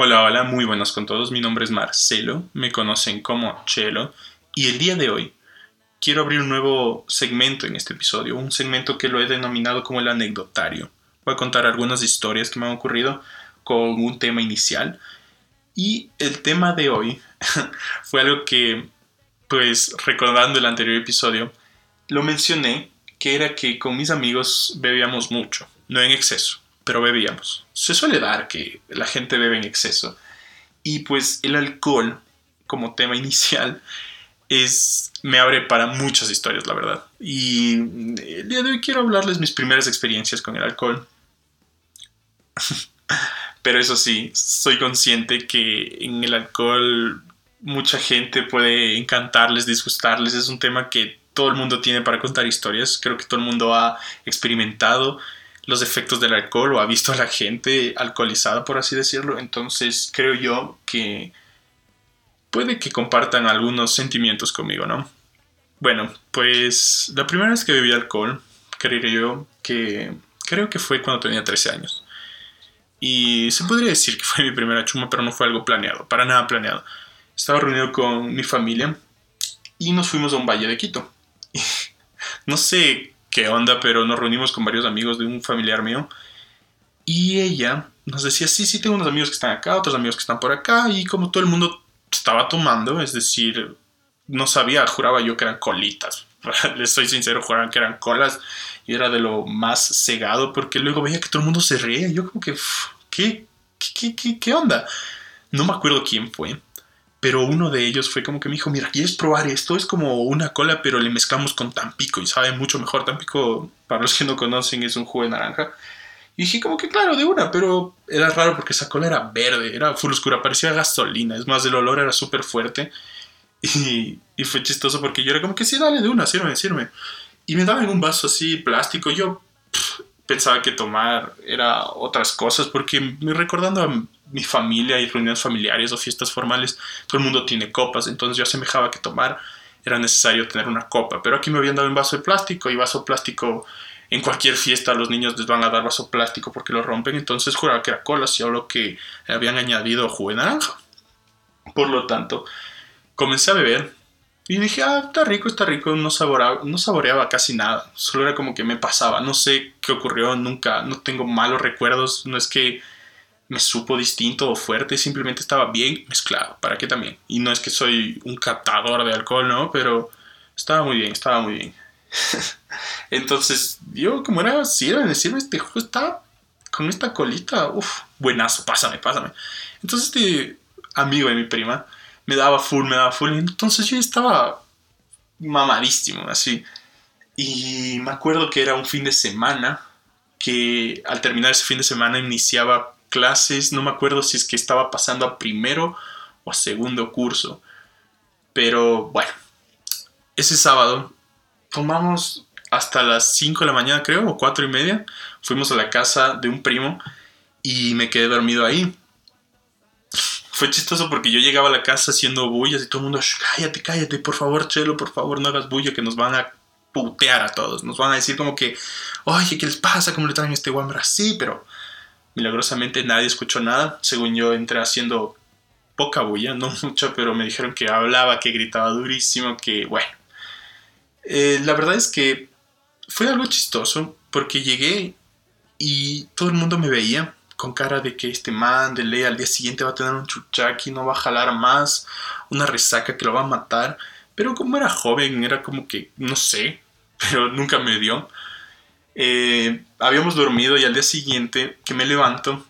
Hola, hola, muy buenas con todos. Mi nombre es Marcelo, me conocen como Chelo y el día de hoy quiero abrir un nuevo segmento en este episodio, un segmento que lo he denominado como el anecdotario. Voy a contar algunas historias que me han ocurrido con un tema inicial y el tema de hoy fue algo que, pues recordando el anterior episodio, lo mencioné que era que con mis amigos bebíamos mucho, no en exceso pero bebíamos. Se suele dar que la gente bebe en exceso. Y pues el alcohol, como tema inicial, es me abre para muchas historias, la verdad. Y el día de hoy quiero hablarles mis primeras experiencias con el alcohol. Pero eso sí, soy consciente que en el alcohol mucha gente puede encantarles, disgustarles. Es un tema que todo el mundo tiene para contar historias. Creo que todo el mundo ha experimentado los efectos del alcohol o ha visto a la gente alcoholizada, por así decirlo. Entonces creo yo que puede que compartan algunos sentimientos conmigo, ¿no? Bueno, pues la primera vez que bebí alcohol, creo yo que creo que fue cuando tenía 13 años. Y se podría decir que fue mi primera chuma, pero no fue algo planeado, para nada planeado. Estaba reunido con mi familia y nos fuimos a un valle de Quito. no sé qué onda, pero nos reunimos con varios amigos de un familiar mío. Y ella nos decía, sí, sí, tengo unos amigos que están acá, otros amigos que están por acá. Y como todo el mundo estaba tomando, es decir, no sabía, juraba yo que eran colitas. Les soy sincero, juraban que eran colas. Y era de lo más cegado porque luego veía que todo el mundo se reía. Yo como que, ¿qué? ¿Qué, qué, qué onda? No me acuerdo quién fue pero uno de ellos fue como que me dijo, mira, ¿quieres probar esto? Es como una cola, pero le mezclamos con Tampico y sabe mucho mejor. Tampico, para los que no conocen, es un jugo de naranja. Y dije como que claro, de una, pero era raro porque esa cola era verde, era full oscura, parecía gasolina. Es más, el olor era súper fuerte. Y, y, fue chistoso porque yo era como que sí, dale de una, sirve, sirve. Y me daban un vaso así plástico. Yo pensaba que tomar era otras cosas porque recordando a mi familia y reuniones familiares o fiestas formales, todo el mundo tiene copas, entonces yo asemejaba que tomar era necesario tener una copa, pero aquí me habían dado un vaso de plástico y vaso plástico en cualquier fiesta los niños les van a dar vaso plástico porque lo rompen, entonces juraba que era cola, si lo que habían añadido jugo de naranja. Por lo tanto, comencé a beber y dije, ah, está rico, está rico, no saboreaba, no saboreaba casi nada, solo era como que me pasaba, no sé qué ocurrió, nunca, no tengo malos recuerdos, no es que me supo distinto o fuerte, simplemente estaba bien mezclado. ¿Para qué también? Y no es que soy un captador de alcohol, ¿no? Pero estaba muy bien, estaba muy bien. Entonces, yo, como era, si era decirme, este juego está con esta colita, uff, buenazo, pásame, pásame. Entonces, este amigo de mi prima me daba full, me daba full. Entonces, yo estaba mamadísimo, así. Y me acuerdo que era un fin de semana, que al terminar ese fin de semana iniciaba clases, no me acuerdo si es que estaba pasando a primero o a segundo curso. Pero bueno, ese sábado tomamos hasta las 5 de la mañana, creo, o 4 y media. Fuimos a la casa de un primo y me quedé dormido ahí. Fue chistoso porque yo llegaba a la casa haciendo bullas y todo el mundo, cállate, cállate, por favor, Chelo, por favor, no hagas bulla, que nos van a putear a todos. Nos van a decir como que, oye, ¿qué les pasa? ¿Cómo le traen este guambra así? Pero Milagrosamente nadie escuchó nada. Según yo entré haciendo poca bulla, no mucho, pero me dijeron que hablaba, que gritaba durísimo, que bueno. Eh, la verdad es que fue algo chistoso porque llegué y todo el mundo me veía con cara de que este man de ley al día siguiente va a tener un chuchaki, no va a jalar más, una resaca que lo va a matar. Pero como era joven, era como que, no sé, pero nunca me dio. Eh, habíamos dormido y al día siguiente que me levanto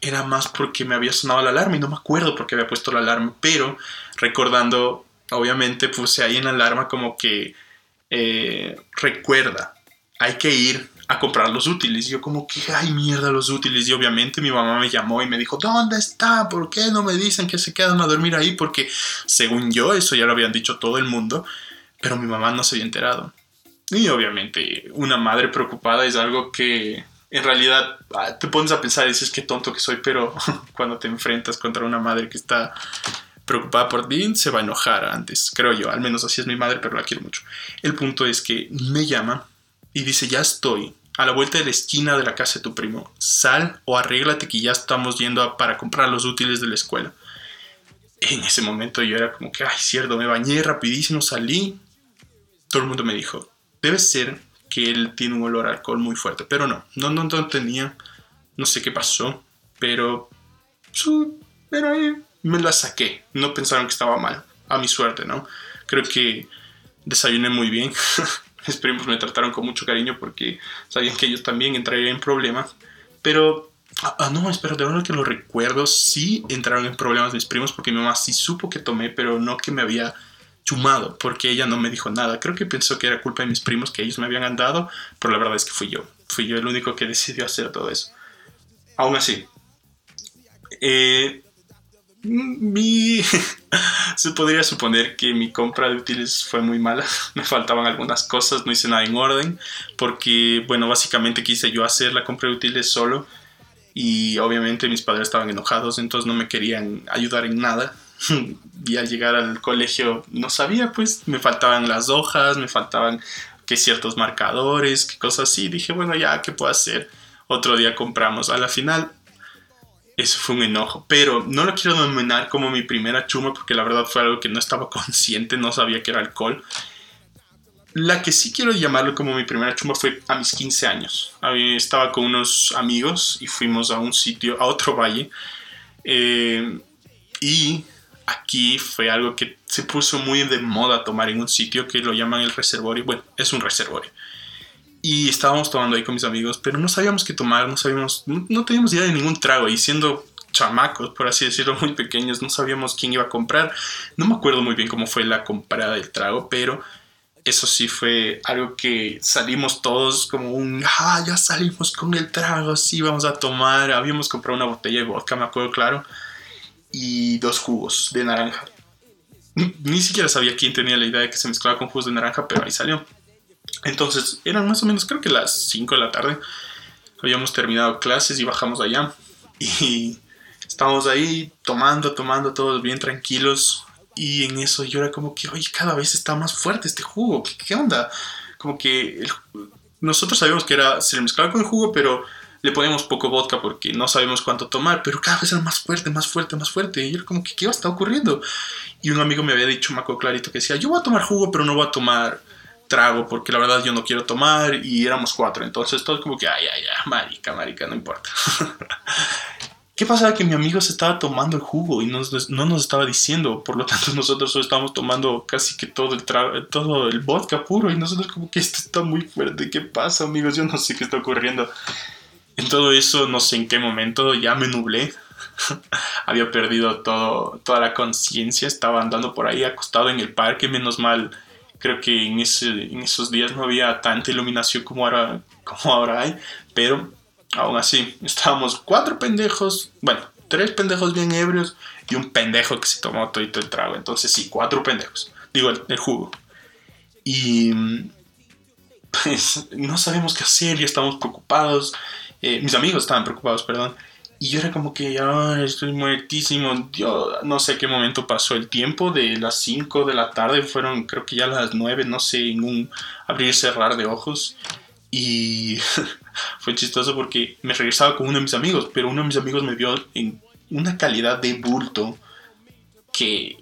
era más porque me había sonado la alarma y no me acuerdo por qué había puesto la alarma, pero recordando, obviamente puse ahí en la alarma como que eh, recuerda, hay que ir a comprar los útiles. Yo como que, ay mierda, los útiles. Y obviamente mi mamá me llamó y me dijo, ¿dónde está? ¿Por qué no me dicen que se quedan a dormir ahí? Porque según yo, eso ya lo habían dicho todo el mundo, pero mi mamá no se había enterado. Y obviamente una madre preocupada es algo que en realidad ah, te pones a pensar y dices qué tonto que soy, pero cuando te enfrentas contra una madre que está preocupada por ti, se va a enojar antes, creo yo. Al menos así es mi madre, pero la quiero mucho. El punto es que me llama y dice, ya estoy a la vuelta de la esquina de la casa de tu primo. Sal o arréglate que ya estamos yendo para comprar los útiles de la escuela. En ese momento yo era como que, ay, cierto, me bañé rapidísimo, salí. Todo el mundo me dijo, debe ser que él tiene un olor a alcohol muy fuerte. Pero no, no, no, no tenía, no sé qué pasó, pero, pero ahí me la saqué. No pensaron que estaba mal, a mi suerte, ¿no? Creo que desayuné muy bien. Mis primos me trataron con mucho cariño porque sabían que ellos también entrarían en problemas. Pero, ah, ah, no, espera, de verdad que lo recuerdo, sí entraron en problemas mis primos porque mi mamá sí supo que tomé, pero no que me había chumado, porque ella no me dijo nada. Creo que pensó que era culpa de mis primos que ellos me habían andado, pero la verdad es que fui yo. Fui yo el único que decidió hacer todo eso. Aún así, eh, mi... se podría suponer que mi compra de útiles fue muy mala. Me faltaban algunas cosas, no hice nada en orden, porque, bueno, básicamente quise yo hacer la compra de útiles solo y obviamente mis padres estaban enojados, entonces no me querían ayudar en nada. y al llegar al colegio no sabía, pues me faltaban las hojas, me faltaban que ciertos marcadores, que cosas así. Dije, bueno, ya, ¿qué puedo hacer? Otro día compramos. A la final eso fue un enojo. Pero no lo quiero denominar como mi primera chuma porque la verdad fue algo que no estaba consciente, no sabía que era alcohol. La que sí quiero llamarlo como mi primera chuma fue a mis 15 años. Estaba con unos amigos y fuimos a un sitio, a otro valle. Eh, y aquí fue algo que se puso muy de moda tomar en un sitio que lo llaman el reservorio. Bueno, es un reservorio. Y estábamos tomando ahí con mis amigos, pero no sabíamos qué tomar, no sabíamos, no, teníamos idea de ningún trago. Y siendo chamacos, por así decirlo, muy pequeños, no sabíamos quién iba a comprar. No me acuerdo muy bien cómo fue la comprada del trago, pero eso sí fue algo que salimos todos como un, ah, ya salimos con el trago, sí, vamos a tomar. Habíamos comprado una botella de vodka, me acuerdo claro, y dos jugos de naranja. Ni siquiera sabía quién tenía la idea de que se mezclaba con jugos de naranja, pero ahí salió. Entonces eran más o menos creo que las 5 de la tarde. Habíamos terminado clases y bajamos allá. Y estábamos ahí tomando, tomando, todos bien tranquilos. Y en eso yo era como que, oye, cada vez está más fuerte este jugo. ¿Qué, onda? Como que nosotros sabíamos que era, se mezclaba con el jugo, pero le poníamos poco vodka porque no sabemos cuánto tomar, pero cada vez era más fuerte, más fuerte, más fuerte. Y yo como que, ¿qué estar ocurriendo? Y un amigo me había dicho, Maco Clarito, que decía, yo voy a tomar jugo, pero no voy a tomar trago porque la verdad yo no quiero tomar y éramos cuatro. Entonces todo como que, ay, ay, ay, marica, marica, no importa. ¿Qué pasaba? Que mi amigo se estaba tomando el jugo y no nos estaba diciendo. Por lo tanto, nosotros solo estábamos tomando casi que todo el, todo el vodka puro y nosotros como que esto está muy fuerte. ¿Qué pasa, amigos? Yo no sé qué está ocurriendo. En todo eso, no sé en qué momento, ya me nublé. Había perdido todo, toda la conciencia. Estaba andando por ahí acostado en el parque. Menos mal Creo que en, ese, en esos días no había tanta iluminación como ahora, como ahora hay, pero aún así, estábamos cuatro pendejos, bueno, tres pendejos bien ebrios y un pendejo que se tomó todo el trago. Entonces, sí, cuatro pendejos. Digo, el, jugo. Y pues no sabemos qué hacer y estamos preocupados. Eh, mis amigos estaban preocupados, perdón. Y yo era como que, ya estoy muertísimo. Yo no sé qué momento pasó el tiempo, de las 5 de la tarde, fueron creo que ya las 9, no sé, en un abrir y cerrar de ojos. Y fue chistoso porque me regresaba con uno de mis amigos, pero uno de mis amigos me vio en una calidad de bulto que,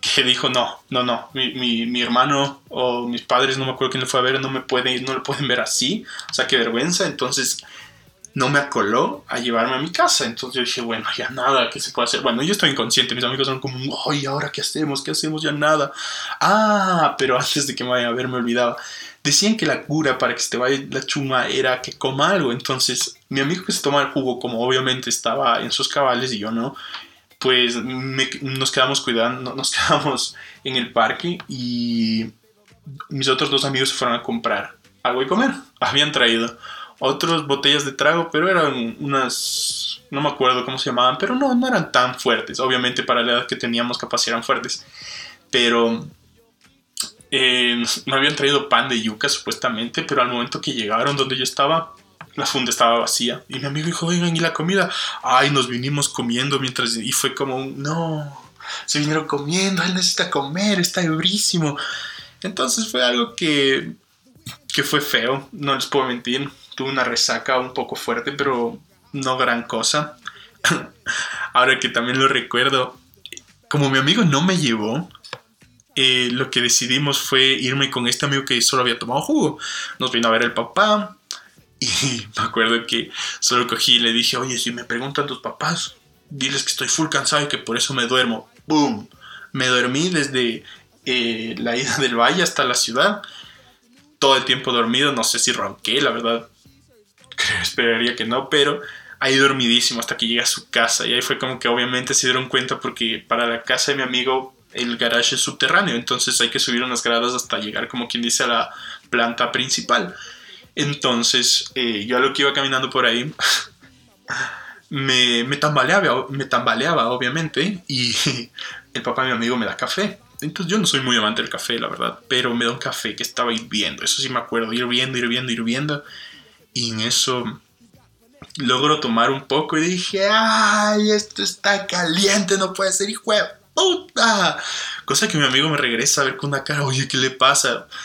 que dijo, no, no, no, mi, mi, mi, hermano o mis padres, no me acuerdo quién le fue a ver, no me pueden, no lo pueden ver así, o sea, qué vergüenza. Entonces no me acoló a llevarme a mi casa. Entonces yo dije, bueno, ya nada, ¿qué se puede hacer? Bueno, yo estoy inconsciente, mis amigos son como, ay, ¿ahora qué hacemos? ¿Qué hacemos? Ya nada. Ah, pero antes de que me vaya a ver me olvidaba. Decían que la cura para que se te vaya la chuma era que coma algo. Entonces, mi amigo que se toma el jugo, como obviamente estaba en sus cabales y yo no, pues nos quedamos cuidando, nos quedamos en el parque y mis otros dos amigos se fueron a comprar algo y comer. Habían traído otras botellas de trago, pero eran unas, no me acuerdo cómo se llamaban, pero no, no eran tan fuertes. Obviamente para la edad que teníamos capaz eran fuertes. Pero eh, me habían traído pan de yuca supuestamente, pero al momento que llegaron donde yo estaba, la funda estaba vacía. Y mi amigo dijo, oigan, ¿y la comida? Ay, nos vinimos comiendo mientras... Y fue como, no, se vinieron comiendo, él necesita comer, está ebrísimo. Entonces fue algo que que fue feo, no les puedo mentir. Tuve una resaca un poco fuerte, pero no gran cosa. Ahora que también lo recuerdo, como mi amigo no me llevó, eh, lo que decidimos fue irme con este amigo que solo había tomado jugo. Nos vino a ver el papá y me acuerdo que solo cogí y le dije, oye, si me preguntan tus papás, diles que estoy full cansado y que por eso me duermo. ¡Boom! Me dormí desde eh, la ida del valle hasta la ciudad. Todo el tiempo dormido, no sé si ronqué, la verdad. Esperaría que no, pero ahí dormidísimo hasta que llegué a su casa. Y ahí fue como que obviamente se dieron cuenta porque para la casa de mi amigo el garage es subterráneo, entonces hay que subir unas gradas hasta llegar, como quien dice, a la planta principal. Entonces, eh, yo a lo que iba caminando por ahí, me, me, tambaleaba, me tambaleaba, obviamente, y el papá de mi amigo me da café. Entonces yo no soy muy amante del café, la verdad, pero me da un café que estaba hirviendo, eso sí me acuerdo, hirviendo, hirviendo, hirviendo, y en eso logro tomar un poco y dije, ay, esto está caliente, no puede ser, hijo de puta. Cosa que mi amigo me regresa a ver con una cara, oye, ¿qué le pasa?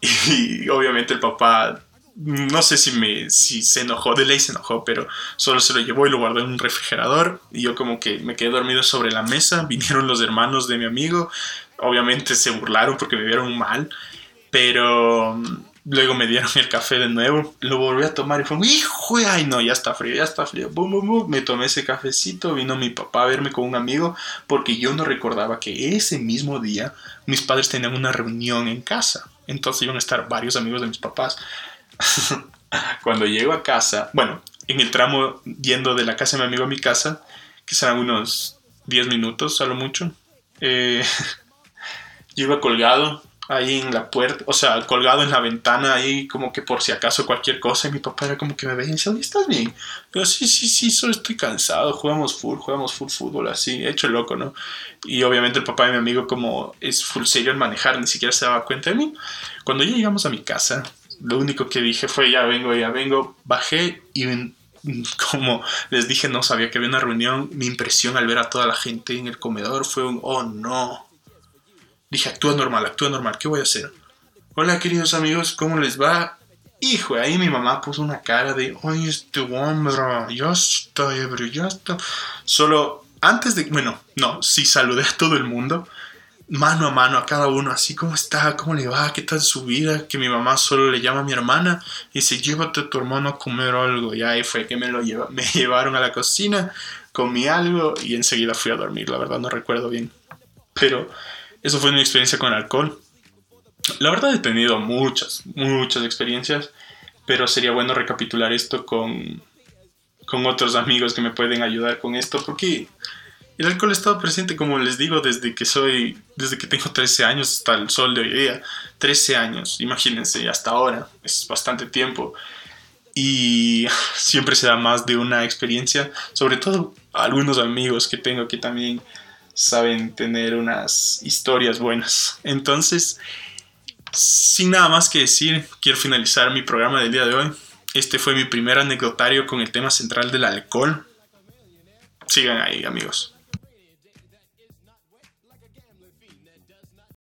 Y obviamente el papá, no sé si, me, si se enojó, de ley se enojó, pero solo se lo llevó y lo guardó en un refrigerador. Y yo como que me quedé dormido sobre la mesa. Vinieron los hermanos de mi amigo. Obviamente se burlaron porque me vieron mal. Pero Luego me dieron el café de nuevo, lo volví a tomar y fue, hijo, ay no, ya está frío, ya está frío. Me tomé ese cafecito, vino mi papá a verme con un amigo porque yo no recordaba que ese mismo día mis padres tenían una reunión en casa. Entonces iban a estar varios amigos de mis papás. Cuando llego a casa, bueno, en el tramo yendo de la casa de mi amigo a mi casa, que serán unos 10 minutos a lo mucho, eh, yo iba colgado ahí en la puerta, o sea, colgado en la ventana ahí como que por si acaso cualquier cosa y mi papá era como que me veía y decía, ¿estás bien? Yo, sí, sí, sí, solo estoy cansado, jugamos full, jugamos full fútbol, así, hecho loco, ¿no? Y obviamente el papá de mi amigo como es full serio en manejar, ni siquiera se daba cuenta de mí. Cuando ya llegamos a mi casa, lo único que dije fue, ya vengo, ya vengo, bajé y como les dije, no sabía que había una reunión, mi impresión al ver a toda la gente en el comedor fue un, oh no Dije, actúa normal, actúa normal, ¿qué voy a hacer? Hola queridos amigos, ¿cómo les va? Hijo, ahí mi mamá puso una cara de, oye, este hombre, ya está ebrio, ya está. Solo antes de, bueno, no, sí saludé a todo el mundo, mano a mano a cada uno, así, ¿cómo está? ¿Cómo le va? ¿Qué tal su vida? Que mi mamá solo le llama a mi hermana y dice, llévate a tu hermano a comer algo. Y ahí fue que me lo lleva, me llevaron a la cocina, comí algo y enseguida fui a dormir, la verdad no recuerdo bien. Pero eso fue mi experiencia con el alcohol. La verdad he tenido muchas, muchas experiencias, pero sería bueno recapitular esto con, con otros amigos que me pueden ayudar con esto, porque el alcohol ha estado presente, como les digo, desde que soy, desde que tengo 13 años hasta el sol de hoy día. 13 años, imagínense, hasta ahora, es bastante tiempo. Y siempre se da más de una experiencia, sobre todo algunos amigos que tengo que también saben tener unas historias buenas. Entonces, sin nada más que decir, quiero finalizar mi programa del día de hoy. Este fue mi primer anecdotario con el tema central del alcohol. Sigan ahí, amigos.